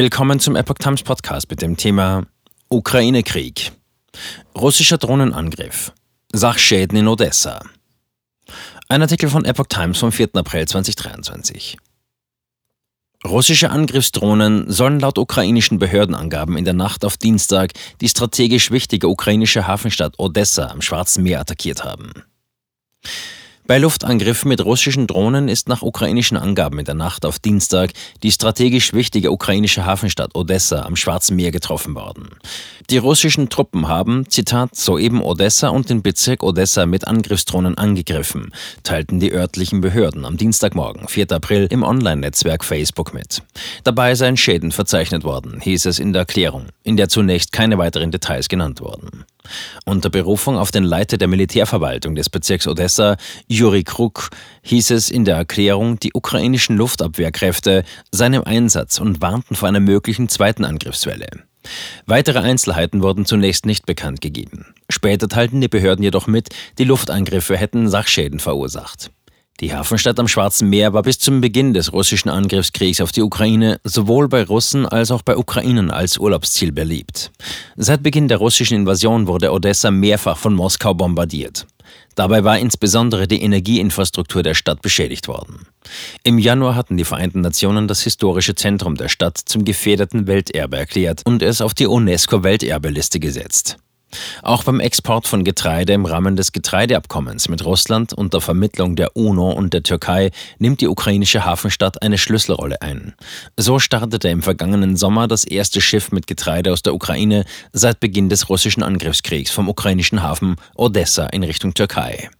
Willkommen zum Epoch Times Podcast mit dem Thema Ukraine-Krieg. Russischer Drohnenangriff. Sachschäden in Odessa. Ein Artikel von Epoch Times vom 4. April 2023. Russische Angriffsdrohnen sollen laut ukrainischen Behördenangaben in der Nacht auf Dienstag die strategisch wichtige ukrainische Hafenstadt Odessa am Schwarzen Meer attackiert haben. Bei Luftangriffen mit russischen Drohnen ist nach ukrainischen Angaben in der Nacht auf Dienstag die strategisch wichtige ukrainische Hafenstadt Odessa am Schwarzen Meer getroffen worden. Die russischen Truppen haben, Zitat, soeben Odessa und den Bezirk Odessa mit Angriffsdrohnen angegriffen, teilten die örtlichen Behörden am Dienstagmorgen, 4. April, im Online-Netzwerk Facebook mit. Dabei seien Schäden verzeichnet worden, hieß es in der Erklärung, in der zunächst keine weiteren Details genannt wurden. Unter Berufung auf den Leiter der Militärverwaltung des Bezirks Odessa, Juri Kruk, hieß es in der Erklärung, die ukrainischen Luftabwehrkräfte seien im Einsatz und warnten vor einer möglichen zweiten Angriffswelle. Weitere Einzelheiten wurden zunächst nicht bekannt gegeben. Später teilten die Behörden jedoch mit, die Luftangriffe hätten Sachschäden verursacht. Die Hafenstadt am Schwarzen Meer war bis zum Beginn des russischen Angriffskriegs auf die Ukraine sowohl bei Russen als auch bei Ukrainern als Urlaubsziel beliebt. Seit Beginn der russischen Invasion wurde Odessa mehrfach von Moskau bombardiert. Dabei war insbesondere die Energieinfrastruktur der Stadt beschädigt worden. Im Januar hatten die Vereinten Nationen das historische Zentrum der Stadt zum gefährdeten Welterbe erklärt und es auf die UNESCO-Welterbeliste gesetzt. Auch beim Export von Getreide im Rahmen des Getreideabkommens mit Russland unter Vermittlung der UNO und der Türkei nimmt die ukrainische Hafenstadt eine Schlüsselrolle ein. So startete im vergangenen Sommer das erste Schiff mit Getreide aus der Ukraine seit Beginn des russischen Angriffskriegs vom ukrainischen Hafen Odessa in Richtung Türkei.